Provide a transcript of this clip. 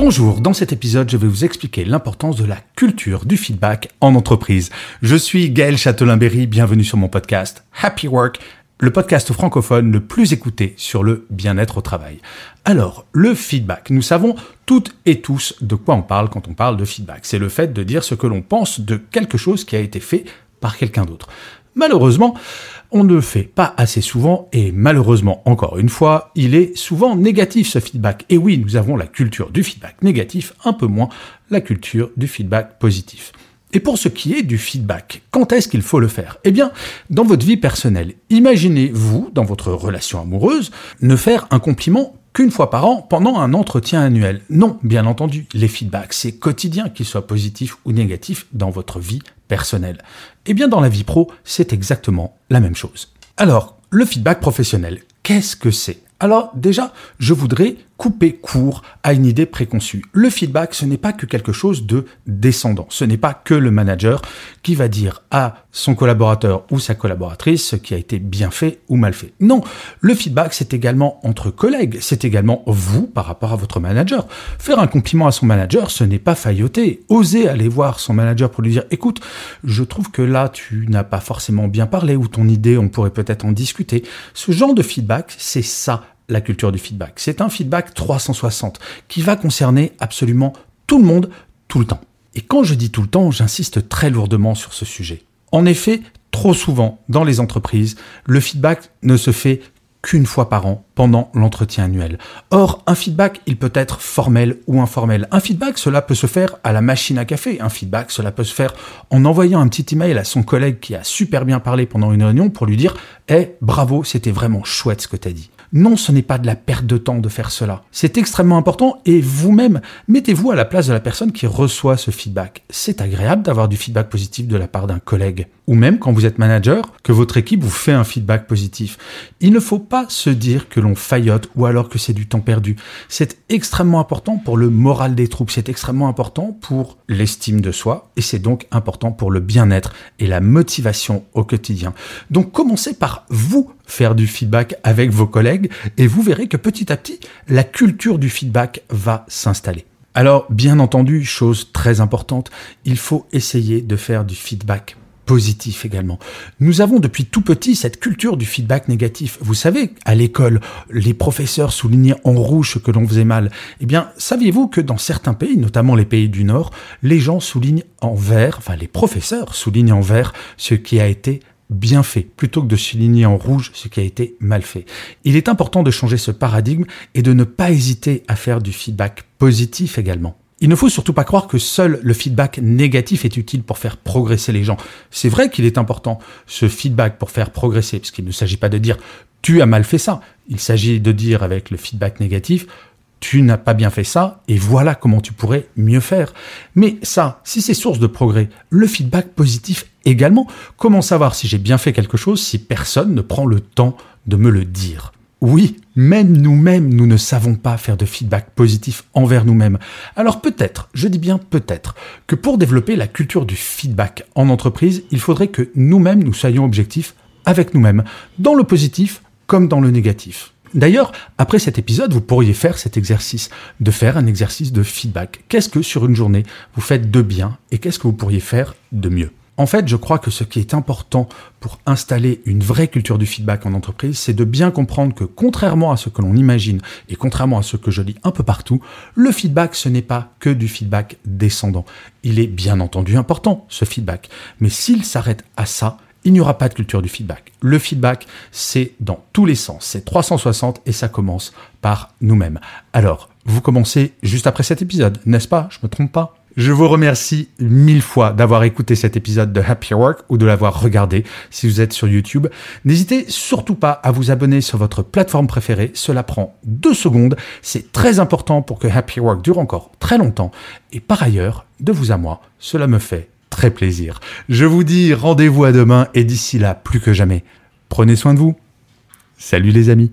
Bonjour, dans cet épisode, je vais vous expliquer l'importance de la culture du feedback en entreprise. Je suis Gaël Châtelain-Berry, bienvenue sur mon podcast Happy Work, le podcast francophone le plus écouté sur le bien-être au travail. Alors, le feedback, nous savons toutes et tous de quoi on parle quand on parle de feedback. C'est le fait de dire ce que l'on pense de quelque chose qui a été fait par quelqu'un d'autre. Malheureusement, on ne le fait pas assez souvent et malheureusement, encore une fois, il est souvent négatif ce feedback. Et oui, nous avons la culture du feedback négatif, un peu moins la culture du feedback positif. Et pour ce qui est du feedback, quand est-ce qu'il faut le faire? Eh bien, dans votre vie personnelle, imaginez-vous, dans votre relation amoureuse, ne faire un compliment qu'une fois par an pendant un entretien annuel. Non, bien entendu, les feedbacks, c'est quotidien, qu'ils soient positifs ou négatifs dans votre vie personnelle. Eh bien, dans la vie pro, c'est exactement la même chose. Alors, le feedback professionnel, qu'est-ce que c'est? Alors déjà, je voudrais couper court à une idée préconçue. Le feedback, ce n'est pas que quelque chose de descendant. Ce n'est pas que le manager qui va dire à son collaborateur ou sa collaboratrice ce qui a été bien fait ou mal fait. Non, le feedback, c'est également entre collègues. C'est également vous par rapport à votre manager. Faire un compliment à son manager, ce n'est pas failloter. Oser aller voir son manager pour lui dire, écoute, je trouve que là, tu n'as pas forcément bien parlé ou ton idée, on pourrait peut-être en discuter. Ce genre de feedback, c'est ça la culture du feedback. C'est un feedback 360 qui va concerner absolument tout le monde, tout le temps. Et quand je dis tout le temps, j'insiste très lourdement sur ce sujet. En effet, trop souvent, dans les entreprises, le feedback ne se fait qu'une fois par an pendant l'entretien annuel. Or, un feedback, il peut être formel ou informel. Un feedback, cela peut se faire à la machine à café. Un feedback, cela peut se faire en envoyant un petit email à son collègue qui a super bien parlé pendant une réunion pour lui dire Eh, bravo, c'était vraiment chouette ce que tu as dit. Non, ce n'est pas de la perte de temps de faire cela. C'est extrêmement important et vous-même, mettez-vous à la place de la personne qui reçoit ce feedback. C'est agréable d'avoir du feedback positif de la part d'un collègue. Ou même quand vous êtes manager, que votre équipe vous fait un feedback positif. Il ne faut pas se dire que l'on ou alors que c'est du temps perdu. C'est extrêmement important pour le moral des troupes, c'est extrêmement important pour l'estime de soi et c'est donc important pour le bien-être et la motivation au quotidien. Donc commencez par vous faire du feedback avec vos collègues et vous verrez que petit à petit, la culture du feedback va s'installer. Alors, bien entendu, chose très importante, il faut essayer de faire du feedback positif également. Nous avons depuis tout petit cette culture du feedback négatif. Vous savez, à l'école, les professeurs soulignaient en rouge ce que l'on faisait mal. Eh bien, saviez-vous que dans certains pays, notamment les pays du Nord, les gens soulignent en vert, enfin les professeurs soulignent en vert ce qui a été bien fait, plutôt que de souligner en rouge ce qui a été mal fait. Il est important de changer ce paradigme et de ne pas hésiter à faire du feedback positif également. Il ne faut surtout pas croire que seul le feedback négatif est utile pour faire progresser les gens. C'est vrai qu'il est important, ce feedback pour faire progresser, parce qu'il ne s'agit pas de dire tu as mal fait ça. Il s'agit de dire avec le feedback négatif tu n'as pas bien fait ça et voilà comment tu pourrais mieux faire. Mais ça, si c'est source de progrès, le feedback positif également, comment savoir si j'ai bien fait quelque chose si personne ne prend le temps de me le dire? Oui, même nous-mêmes, nous ne savons pas faire de feedback positif envers nous-mêmes. Alors peut-être, je dis bien peut-être, que pour développer la culture du feedback en entreprise, il faudrait que nous-mêmes nous soyons objectifs avec nous-mêmes, dans le positif comme dans le négatif. D'ailleurs, après cet épisode, vous pourriez faire cet exercice, de faire un exercice de feedback. Qu'est-ce que sur une journée vous faites de bien et qu'est-ce que vous pourriez faire de mieux? En fait, je crois que ce qui est important pour installer une vraie culture du feedback en entreprise, c'est de bien comprendre que contrairement à ce que l'on imagine et contrairement à ce que je lis un peu partout, le feedback, ce n'est pas que du feedback descendant. Il est bien entendu important, ce feedback. Mais s'il s'arrête à ça, il n'y aura pas de culture du feedback. Le feedback, c'est dans tous les sens, c'est 360 et ça commence par nous-mêmes. Alors, vous commencez juste après cet épisode, n'est-ce pas? Je me trompe pas? Je vous remercie mille fois d'avoir écouté cet épisode de Happy Work ou de l'avoir regardé si vous êtes sur YouTube. N'hésitez surtout pas à vous abonner sur votre plateforme préférée. Cela prend deux secondes. C'est très important pour que Happy Work dure encore très longtemps. Et par ailleurs, de vous à moi, cela me fait très plaisir. Je vous dis rendez-vous à demain et d'ici là, plus que jamais, prenez soin de vous. Salut les amis.